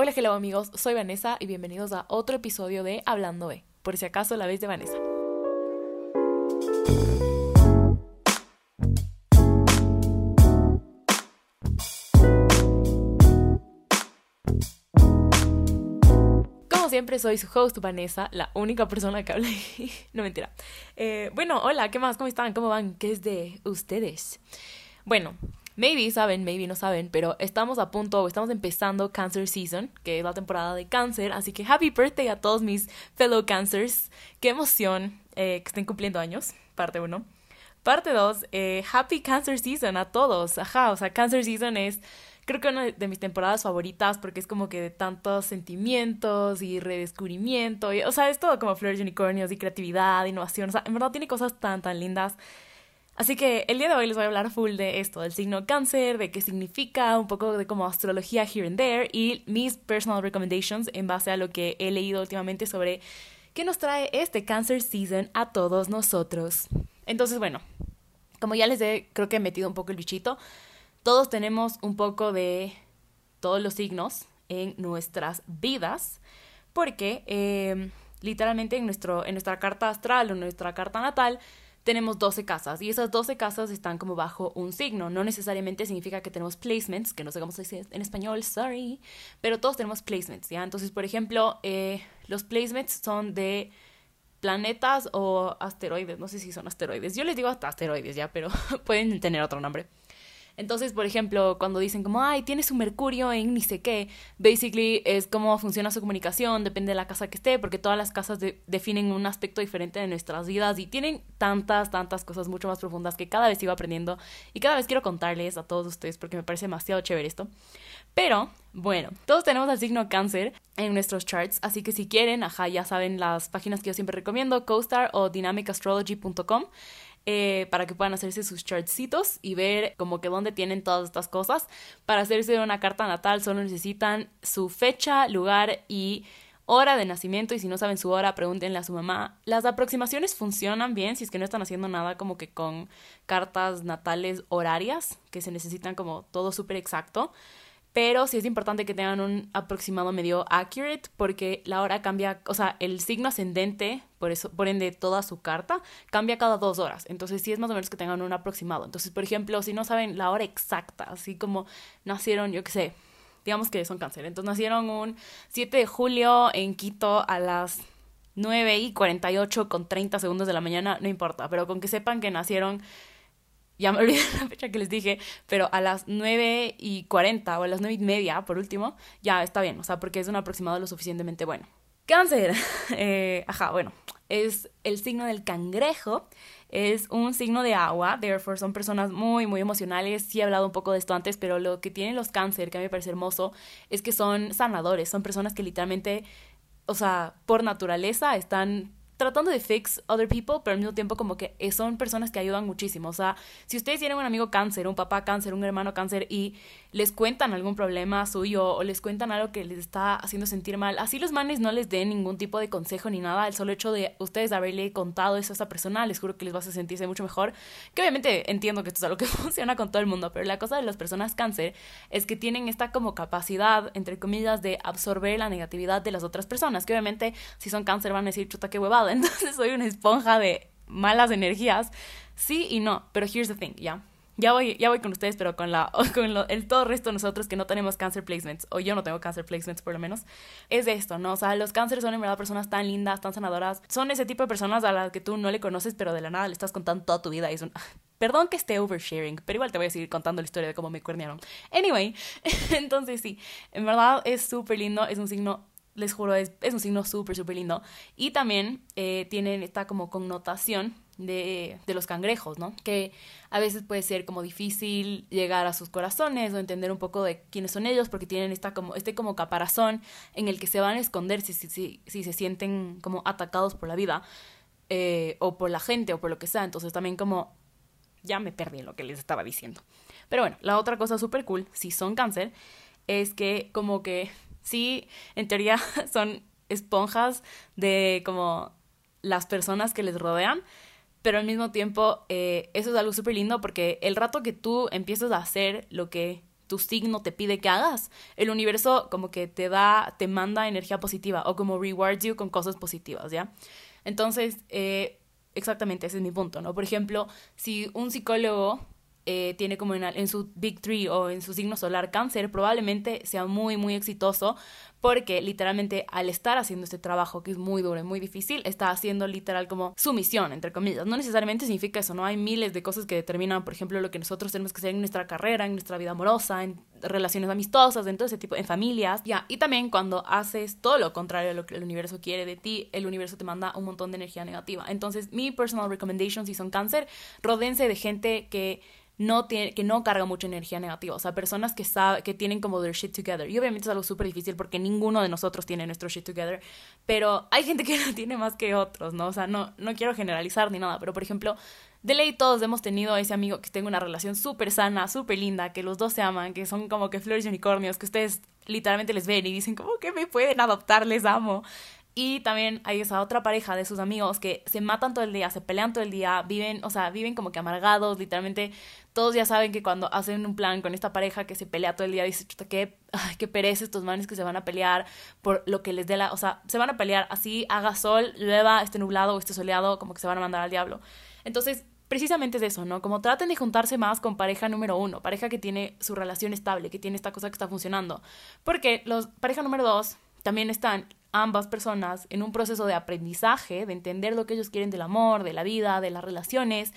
Hola, hello amigos, soy Vanessa y bienvenidos a otro episodio de Hablando de, por si acaso la vez de Vanessa. Como siempre, soy su host, Vanessa, la única persona que habla. no mentira. Eh, bueno, hola, ¿qué más? ¿Cómo están? ¿Cómo van? ¿Qué es de ustedes? Bueno, maybe saben, maybe no saben, pero estamos a punto, estamos empezando Cancer Season, que es la temporada de cáncer, así que happy birthday a todos mis fellow cancers. Qué emoción eh, que estén cumpliendo años, parte 1. Parte 2, eh, happy Cancer Season a todos. Ajá, o sea, Cancer Season es creo que una de mis temporadas favoritas porque es como que de tantos sentimientos y redescubrimiento, y, o sea, es todo como flores unicornios y creatividad, innovación, o sea, en verdad tiene cosas tan, tan lindas. Así que el día de hoy les voy a hablar full de esto, del signo cáncer, de qué significa, un poco de como astrología here and there y mis personal recommendations en base a lo que he leído últimamente sobre qué nos trae este Cancer Season a todos nosotros. Entonces, bueno, como ya les he, creo que he metido un poco el bichito, todos tenemos un poco de todos los signos en nuestras vidas, porque eh, literalmente en, nuestro, en nuestra carta astral o nuestra carta natal, tenemos 12 casas y esas 12 casas están como bajo un signo. No necesariamente significa que tenemos placements, que no sé cómo se dice en español, sorry, pero todos tenemos placements, ¿ya? Entonces, por ejemplo, eh, los placements son de planetas o asteroides, no sé si son asteroides. Yo les digo hasta asteroides, ¿ya? Pero pueden tener otro nombre. Entonces, por ejemplo, cuando dicen como, ay, tiene su Mercurio en ni sé qué, basically es cómo funciona su comunicación, depende de la casa que esté, porque todas las casas definen un aspecto diferente de nuestras vidas y tienen tantas, tantas cosas mucho más profundas que cada vez sigo aprendiendo y cada vez quiero contarles a todos ustedes porque me parece demasiado chévere esto. Pero, bueno, todos tenemos el signo cáncer en nuestros charts, así que si quieren, ajá, ya saben las páginas que yo siempre recomiendo, CoStar o dynamicastrology.com. Eh, para que puedan hacerse sus chartsitos y ver como que dónde tienen todas estas cosas. Para hacerse una carta natal solo necesitan su fecha, lugar y hora de nacimiento y si no saben su hora, pregúntenle a su mamá. Las aproximaciones funcionan bien si es que no están haciendo nada como que con cartas natales horarias, que se necesitan como todo súper exacto pero sí es importante que tengan un aproximado medio accurate porque la hora cambia, o sea, el signo ascendente, por eso, por ende toda su carta, cambia cada dos horas. Entonces sí es más o menos que tengan un aproximado. Entonces, por ejemplo, si no saben la hora exacta, así como nacieron, yo qué sé, digamos que son cáncer. Entonces nacieron un 7 de julio en Quito a las 9 y 48 con 30 segundos de la mañana, no importa, pero con que sepan que nacieron ya me olvidé la fecha que les dije, pero a las 9 y 40 o a las 9 y media, por último, ya está bien, o sea, porque es un aproximado lo suficientemente bueno. Cáncer, eh, ajá, bueno, es el signo del cangrejo, es un signo de agua, therefore son personas muy, muy emocionales, sí he hablado un poco de esto antes, pero lo que tienen los cáncer, que a mí me parece hermoso, es que son sanadores, son personas que literalmente, o sea, por naturaleza están tratando de fix other people, pero al mismo tiempo como que son personas que ayudan muchísimo. O sea, si ustedes tienen un amigo cáncer, un papá cáncer, un hermano cáncer y les cuentan algún problema suyo o les cuentan algo que les está haciendo sentir mal, así los manes no les den ningún tipo de consejo ni nada, el solo hecho de ustedes haberle contado eso a esa persona, les juro que les va a sentirse mucho mejor. Que obviamente entiendo que esto es algo que funciona con todo el mundo, pero la cosa de las personas cáncer es que tienen esta como capacidad, entre comillas, de absorber la negatividad de las otras personas, que obviamente si son cáncer van a decir, chuta, qué huevada, entonces soy una esponja de malas energías. Sí y no, pero here's the thing, ¿ya? Ya voy, ya voy con ustedes, pero con, la, con el todo resto de nosotros que no tenemos cancer placements, o yo no tengo cancer placements por lo menos, es esto, ¿no? O sea, los cánceres son en verdad personas tan lindas, tan sanadoras. Son ese tipo de personas a las que tú no le conoces, pero de la nada le estás contando toda tu vida y son... Perdón que esté oversharing, pero igual te voy a seguir contando la historia de cómo me cuernearon. Anyway, entonces sí, en verdad es súper lindo, es un signo les juro, es, un signo súper, súper lindo. Y también eh, tienen esta como connotación de, de, los cangrejos, ¿no? Que a veces puede ser como difícil llegar a sus corazones o entender un poco de quiénes son ellos porque tienen esta como, este como caparazón en el que se van a esconder si, si, si, si se sienten como atacados por la vida eh, o por la gente o por lo que sea. Entonces también como ya me perdí en lo que les estaba diciendo. Pero bueno, la otra cosa súper cool, si son cáncer, es que como que sí, en teoría son esponjas de como las personas que les rodean, pero al mismo tiempo eh, eso es algo súper lindo porque el rato que tú empiezas a hacer lo que tu signo te pide que hagas, el universo como que te da, te manda energía positiva o como rewards you con cosas positivas, ¿ya? Entonces, eh, exactamente ese es mi punto, ¿no? Por ejemplo, si un psicólogo eh, tiene como en, en, su Big Three o en su signo solar cáncer, probablemente sea muy, muy exitoso porque literalmente al estar haciendo este trabajo que es muy duro y muy difícil, está haciendo literal como su misión, entre comillas. No necesariamente significa eso, ¿no? Hay miles de cosas que determinan, por ejemplo, lo que nosotros tenemos que hacer en nuestra carrera, en nuestra vida amorosa, en relaciones amistosas, en todo ese tipo, en familias, ya. Y también cuando haces todo lo contrario a lo que el universo quiere de ti, el universo te manda un montón de energía negativa. Entonces, mi personal recommendation si son cáncer, rodense de gente que no tiene, que no carga mucha energía negativa. O sea, personas que, sabe, que tienen como their shit together. Y obviamente es algo súper difícil porque ninguno de nosotros tiene nuestro shit together. Pero hay gente que lo tiene más que otros, ¿no? O sea, no, no quiero generalizar ni nada. Pero, por ejemplo, de ley todos hemos tenido ese amigo que tenga una relación súper sana, súper linda, que los dos se aman, que son como que flores y unicornios, que ustedes literalmente les ven y dicen como que me pueden adoptar, les amo. Y también hay esa otra pareja de sus amigos que se matan todo el día, se pelean todo el día, viven, o sea, viven como que amargados, literalmente todos ya saben que cuando hacen un plan con esta pareja que se pelea todo el día, dice, chuta, qué, qué estos manes que se van a pelear por lo que les dé la, o sea, se van a pelear así, haga sol, llueva, esté nublado o esté soleado, como que se van a mandar al diablo. Entonces, precisamente es eso, ¿no? Como traten de juntarse más con pareja número uno, pareja que tiene su relación estable, que tiene esta cosa que está funcionando. Porque los pareja número dos también están ambas personas en un proceso de aprendizaje, de entender lo que ellos quieren del amor, de la vida, de las relaciones,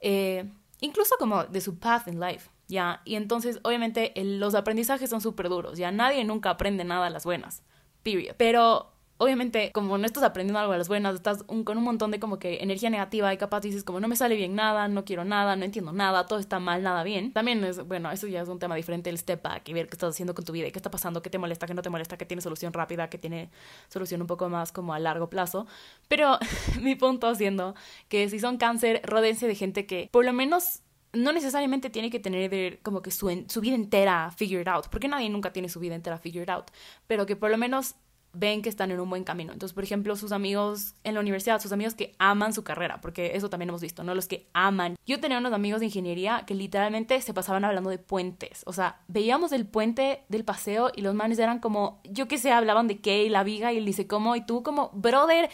eh, incluso como de su path in life, ¿ya? Y entonces, obviamente, los aprendizajes son súper duros, ¿ya? Nadie nunca aprende nada a las buenas, period. Pero obviamente, como no estás aprendiendo algo de las buenas, estás con un montón de como que energía negativa y capaz dices como no me sale bien nada, no quiero nada, no entiendo nada, todo está mal, nada bien. También es, bueno, eso ya es un tema diferente, el step back y ver qué estás haciendo con tu vida y qué está pasando, qué te molesta, qué no te molesta, qué tiene solución rápida, qué tiene solución un poco más como a largo plazo. Pero mi punto siendo que si son cáncer, rodense de gente que por lo menos no necesariamente tiene que tener como que su, su vida entera figured out, porque nadie nunca tiene su vida entera figured out, pero que por lo menos ven que están en un buen camino. Entonces, por ejemplo, sus amigos en la universidad, sus amigos que aman su carrera, porque eso también hemos visto, ¿no? Los que aman. Yo tenía unos amigos de ingeniería que literalmente se pasaban hablando de puentes. O sea, veíamos el puente del paseo y los manes eran como, yo qué sé, hablaban de qué y la viga y el dice cómo y tú como, brother,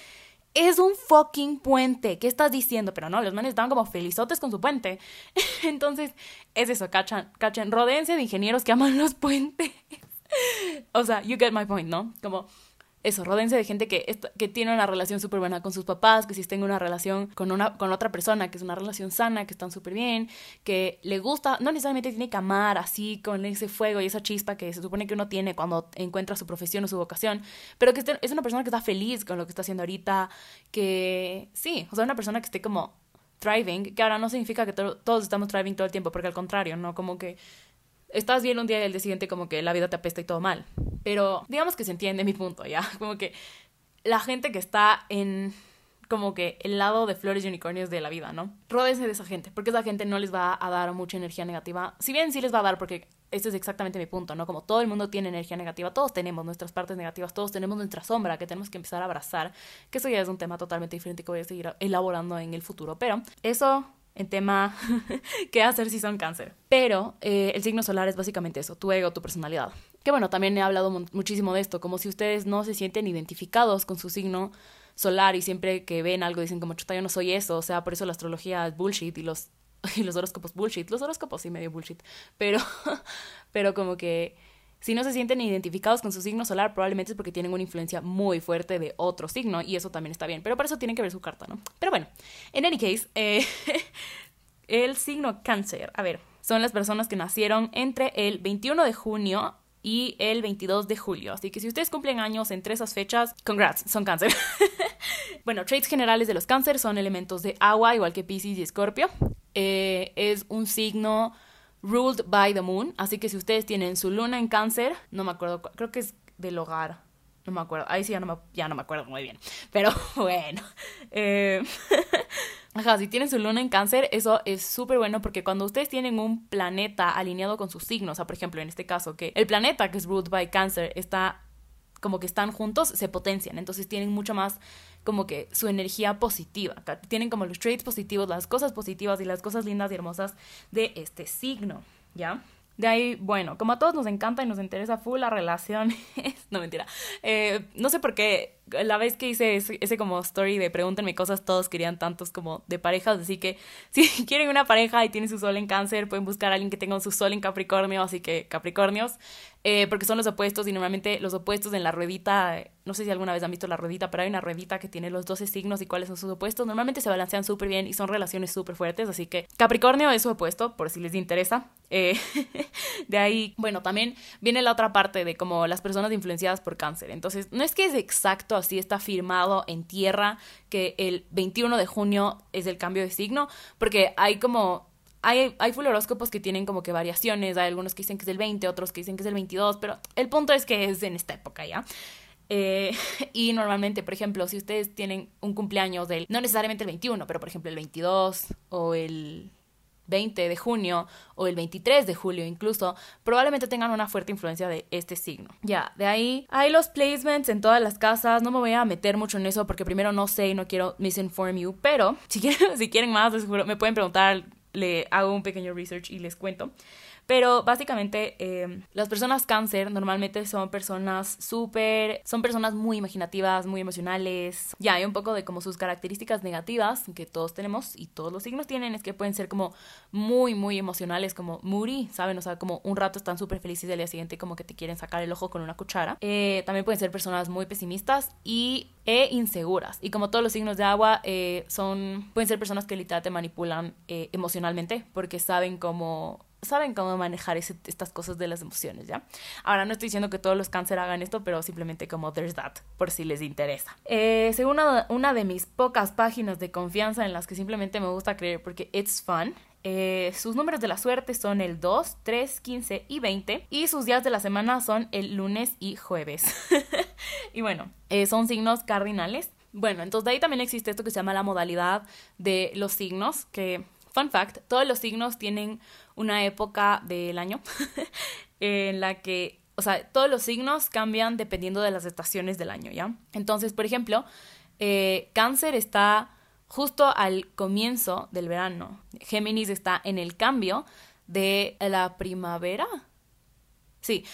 es un fucking puente. ¿Qué estás diciendo? Pero no, los manes estaban como felizotes con su puente. Entonces, es eso, cachan, cachan, rodense de ingenieros que aman los puentes. o sea, you get my point, ¿no? Como eso, rodense de gente que, que tiene una relación súper buena con sus papás, que si tenga una relación con, una, con otra persona, que es una relación sana, que están súper bien, que le gusta, no necesariamente tiene que amar así con ese fuego y esa chispa que se supone que uno tiene cuando encuentra su profesión o su vocación, pero que es una persona que está feliz con lo que está haciendo ahorita, que sí, o sea, una persona que esté como thriving, que ahora no significa que todos estamos thriving todo el tiempo, porque al contrario, ¿no? Como que estás bien un día y el día siguiente como que la vida te apesta y todo mal. Pero digamos que se entiende mi punto, ¿ya? Como que la gente que está en como que el lado de flores y unicornios de la vida, ¿no? Ródense de esa gente, porque esa gente no les va a dar mucha energía negativa. Si bien sí les va a dar, porque este es exactamente mi punto, ¿no? Como todo el mundo tiene energía negativa, todos tenemos nuestras partes negativas, todos tenemos nuestra sombra que tenemos que empezar a abrazar, que eso ya es un tema totalmente diferente que voy a seguir elaborando en el futuro. Pero eso en tema qué hacer si son cáncer. Pero eh, el signo solar es básicamente eso, tu ego, tu personalidad. Que bueno, también he hablado muchísimo de esto, como si ustedes no se sienten identificados con su signo solar y siempre que ven algo dicen como chuta, yo no soy eso, o sea, por eso la astrología es bullshit y los, y los horóscopos bullshit, los horóscopos sí medio bullshit, pero, pero como que si no se sienten identificados con su signo solar, probablemente es porque tienen una influencia muy fuerte de otro signo y eso también está bien. Pero para eso tienen que ver su carta, ¿no? Pero bueno, en any case, eh, el signo cáncer, a ver, son las personas que nacieron entre el 21 de junio y el 22 de julio. Así que si ustedes cumplen años entre esas fechas, congrats, son cáncer. bueno, traits generales de los cáncer son elementos de agua, igual que Pisces y Escorpio. Eh, es un signo Ruled by the Moon. Así que si ustedes tienen su luna en cáncer, no me acuerdo, creo que es del hogar. No me acuerdo. Ahí sí ya no me, ya no me acuerdo muy bien. Pero bueno. Eh, ajá, si tienen su luna en cáncer, eso es súper bueno porque cuando ustedes tienen un planeta alineado con sus signos, o sea, por ejemplo, en este caso, que el planeta que es ruled by Cancer está como que están juntos, se potencian. Entonces tienen mucho más como que su energía positiva. Tienen como los traits positivos, las cosas positivas y las cosas lindas y hermosas de este signo, ¿ya? De ahí, bueno, como a todos nos encanta y nos interesa full la relación, no mentira, eh, no sé por qué la vez que hice ese, como story de pregúntenme cosas, todos querían tantos como de parejas, así que si quieren una pareja y tienen su sol en cáncer, pueden buscar a alguien que tenga su sol en Capricornio, así que Capricornios, eh, porque son los opuestos y normalmente los opuestos en la ruedita, no sé si alguna vez han visto la ruedita, pero hay una ruedita que tiene los 12 signos y cuáles son sus opuestos, normalmente se balancean súper bien y son relaciones súper fuertes, así que Capricornio es su opuesto, por si les interesa. Eh, de ahí, bueno, también viene la otra parte de como las personas influenciadas por cáncer, entonces no es que es exacto así está firmado en tierra que el 21 de junio es el cambio de signo, porque hay como hay, hay full horóscopos que tienen como que variaciones, hay algunos que dicen que es el 20, otros que dicen que es el 22, pero el punto es que es en esta época ya. Eh, y normalmente, por ejemplo, si ustedes tienen un cumpleaños del, no necesariamente el 21, pero por ejemplo el 22 o el 20 de junio o el 23 de julio incluso, probablemente tengan una fuerte influencia de este signo. Ya, de ahí hay los placements en todas las casas, no me voy a meter mucho en eso porque primero no sé y no quiero misinform you, pero si quieren, si quieren más, me pueden preguntar, le hago un pequeño research y les cuento. Pero básicamente em, las personas cáncer normalmente son personas súper, son personas muy imaginativas, muy emocionales. Ya hay un poco de como sus características negativas que todos tenemos y todos los signos tienen, es que pueden ser como muy, muy emocionales, como moody, ¿saben? O sea, como un rato están súper felices y al día siguiente como que te quieren sacar el ojo con una cuchara. Eh, también pueden ser personas muy pesimistas y e inseguras. Y como todos los signos de agua, eh, son, pueden ser personas que literalmente manipulan eh, emocionalmente porque saben cómo saben cómo manejar estas cosas de las emociones, ¿ya? Ahora, no estoy diciendo que todos los cáncer hagan esto, pero simplemente como there's that, por si les interesa. Eh, según una, de mis pocas páginas de confianza en las que simplemente me gusta creer porque it's fun, eh, sus números de la suerte son el 2, 3, 15 y 20. Y sus días de la semana son el lunes y jueves. y bueno, eh, son signos cardinales. Bueno, entonces de ahí también existe esto que se llama la modalidad de los signos, que Fun fact, todos los signos tienen una época del año en la que, o sea, todos los signos cambian dependiendo de las estaciones del año, ¿ya? Entonces, por ejemplo, eh, cáncer está justo al comienzo del verano, Géminis está en el cambio de la primavera. Sí,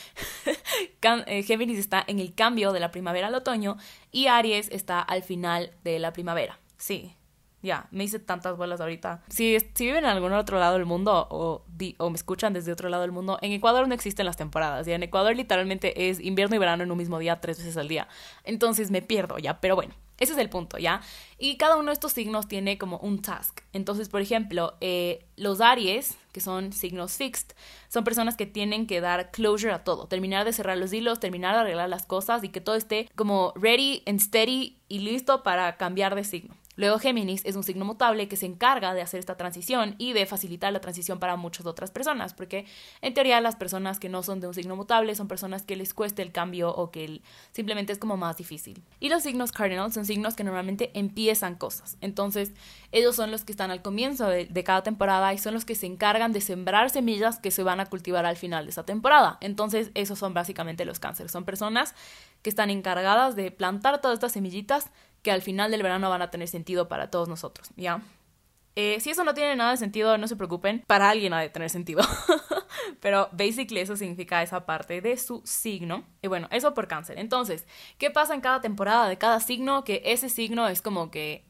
eh, Géminis está en el cambio de la primavera al otoño y Aries está al final de la primavera. Sí, ya, me hice tantas bolas ahorita. Si, si viven en algún otro lado del mundo o, o me escuchan desde otro lado del mundo, en Ecuador no existen las temporadas. Ya en Ecuador literalmente es invierno y verano en un mismo día, tres veces al día. Entonces me pierdo ya, pero bueno. Ese es el punto, ¿ya? Y cada uno de estos signos tiene como un task. Entonces, por ejemplo, eh, los Aries, que son signos fixed, son personas que tienen que dar closure a todo, terminar de cerrar los hilos, terminar de arreglar las cosas y que todo esté como ready and steady y listo para cambiar de signo. Luego Géminis es un signo mutable que se encarga de hacer esta transición y de facilitar la transición para muchas otras personas, porque en teoría las personas que no son de un signo mutable son personas que les cuesta el cambio o que simplemente es como más difícil. Y los signos cardinal son signos que normalmente empiezan cosas, entonces ellos son los que están al comienzo de, de cada temporada y son los que se encargan de sembrar semillas que se van a cultivar al final de esa temporada. Entonces esos son básicamente los cánceres, son personas que están encargadas de plantar todas estas semillitas que al final del verano van a tener sentido para todos nosotros, ¿ya? Eh, si eso no tiene nada de sentido, no se preocupen, para alguien ha de tener sentido. Pero basically eso significa esa parte de su signo. Y bueno, eso por cáncer. Entonces, ¿qué pasa en cada temporada de cada signo? Que ese signo es como que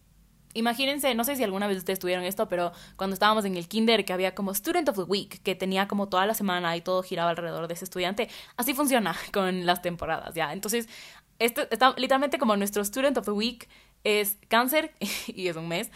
Imagínense, no sé si alguna vez ustedes tuvieron esto, pero cuando estábamos en el kinder que había como Student of the Week, que tenía como toda la semana y todo giraba alrededor de ese estudiante, así funciona con las temporadas, ¿ya? Entonces, esto está literalmente como nuestro Student of the Week es cáncer y es un mes.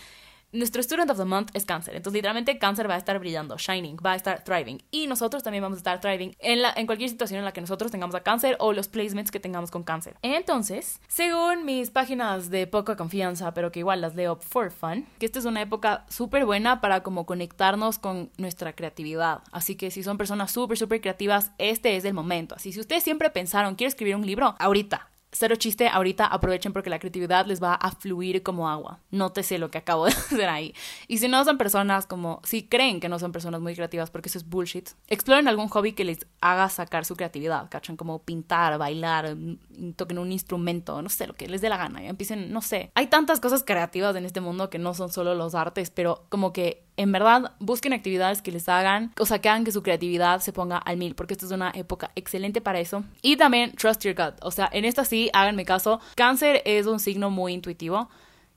Nuestro Student of the Month es cáncer. Entonces, literalmente, cáncer va a estar brillando, shining, va a estar thriving. Y nosotros también vamos a estar thriving en, la, en cualquier situación en la que nosotros tengamos a cáncer o los placements que tengamos con cáncer. Entonces, según mis páginas de poca confianza, pero que igual las leo for fun, que esta es una época súper buena para como conectarnos con nuestra creatividad. Así que si son personas súper, súper creativas, este es el momento. Así si ustedes siempre pensaron, quiero escribir un libro, ahorita, cero chiste, ahorita aprovechen porque la creatividad les va a fluir como agua. Nótese lo que acabo de hacer ahí. Y si no son personas como, si creen que no son personas muy creativas porque eso es bullshit, exploren algún hobby que les haga sacar su creatividad, ¿cachan? Como pintar, bailar, mm, toquen un instrumento, no sé, lo que les dé la gana. Y empiecen, no sé. Hay tantas cosas creativas en este mundo que no son solo los artes, pero como que en verdad, busquen actividades que les hagan, o sea, que hagan que su creatividad se ponga al mil, porque esta es una época excelente para eso. Y también trust your gut, o sea, en esta sí, háganme caso. Cáncer es un signo muy intuitivo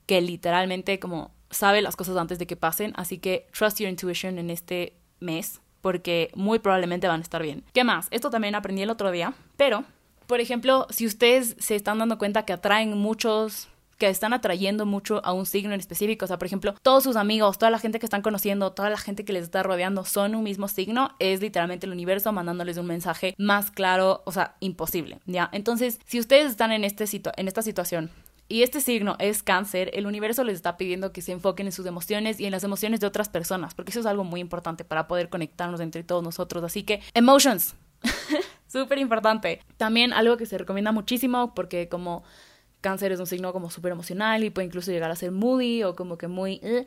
que literalmente como sabe las cosas antes de que pasen, así que trust your intuition en este mes, porque muy probablemente van a estar bien. ¿Qué más? Esto también aprendí el otro día, pero, por ejemplo, si ustedes se están dando cuenta que atraen muchos que están atrayendo mucho a un signo en específico. O sea, por ejemplo, todos sus amigos, toda la gente que están conociendo, toda la gente que les está rodeando son un mismo signo, es literalmente el universo mandándoles un mensaje más claro, o sea, imposible, ¿ya? Entonces, si ustedes están en, este en esta situación y este signo es cáncer, el universo les está pidiendo que se enfoquen en sus emociones y en las emociones de otras personas, porque eso es algo muy importante para poder conectarnos entre todos nosotros. Así que, emotions. Súper importante. También algo que se recomienda muchísimo porque como cáncer es un signo como súper emocional y puede incluso llegar a ser moody o como que muy... Eh,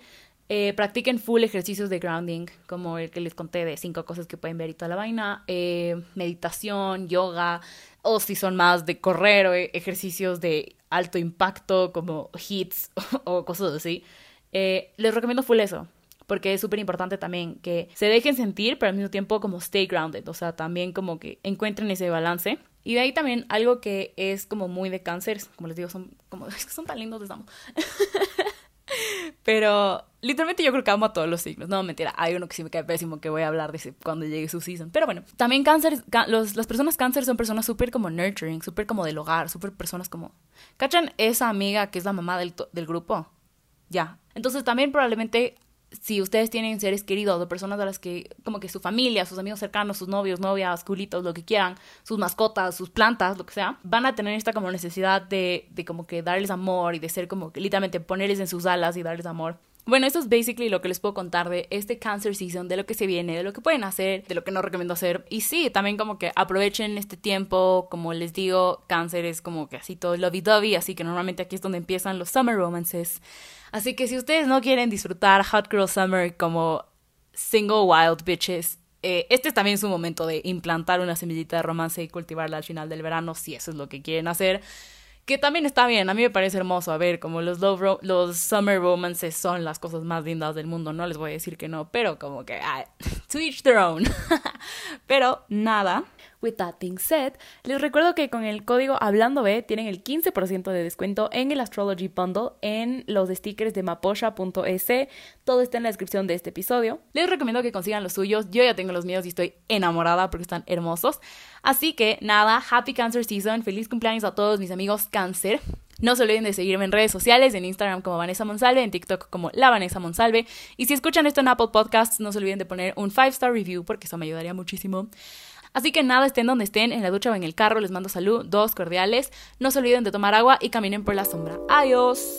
eh, practiquen full ejercicios de grounding, como el que les conté de cinco cosas que pueden ver y toda la vaina. Eh, meditación, yoga, o si son más de correr o ejercicios de alto impacto como hits o cosas así. les recomiendo full eso, porque es súper importante también que se dejen sentir, pero al mismo tiempo como stay grounded, o sea, también como que encuentren ese balance. Y de ahí también algo que es como muy de cáncer, como les digo, son como, es que son tan lindos, les amo. Pero literalmente yo creo que amo a todos los signos. No, mentira, hay uno que sí me cae pésimo que voy a hablar de cuando llegue su season. Pero bueno, también cáncer, los, las personas cáncer son personas súper como nurturing, súper como del hogar, súper personas como... ¿Cachan esa amiga que es la mamá del, del grupo? Ya. Entonces también probablemente si ustedes tienen seres queridos o personas a las que, como que su familia, sus amigos cercanos, sus novios, novias, culitos, lo que quieran, sus mascotas, sus plantas, lo que sea, van a tener esta como necesidad de, de como que darles amor y de ser como que literalmente ponerles en sus alas y darles amor. Bueno, esto es basically lo que les puedo contar de este Cancer Season, de lo que se viene, de lo que pueden hacer, de lo que no recomiendo hacer. Y sí, también como que aprovechen este tiempo, como les digo, Cáncer es como que así todo lovey-dovey, así que normalmente aquí es donde empiezan los summer romances. Así que si ustedes no quieren disfrutar Hot Girl Summer como single wild bitches, eh, este es también su momento de implantar una semillita de romance y cultivarla al final del verano, si eso es lo que quieren hacer. Que también está bien, a mí me parece hermoso. A ver, como los, love los summer romances son las cosas más lindas del mundo, no les voy a decir que no, pero como que, ah, to each pero nada, With that being said, les recuerdo que con el código Hablando B tienen el 15% de descuento en el Astrology Bundle en los stickers de maposha.es. Todo está en la descripción de este episodio. Les recomiendo que consigan los suyos. Yo ya tengo los míos y estoy enamorada porque están hermosos. Así que nada, Happy Cancer Season. Feliz cumpleaños a todos mis amigos Cáncer. No se olviden de seguirme en redes sociales, en Instagram como Vanessa Monsalve, en TikTok como La Vanessa Monsalve. Y si escuchan esto en Apple Podcasts, no se olviden de poner un 5-star review porque eso me ayudaría muchísimo. Así que nada, estén donde estén, en la ducha o en el carro, les mando salud, dos cordiales. No se olviden de tomar agua y caminen por la sombra. Adiós.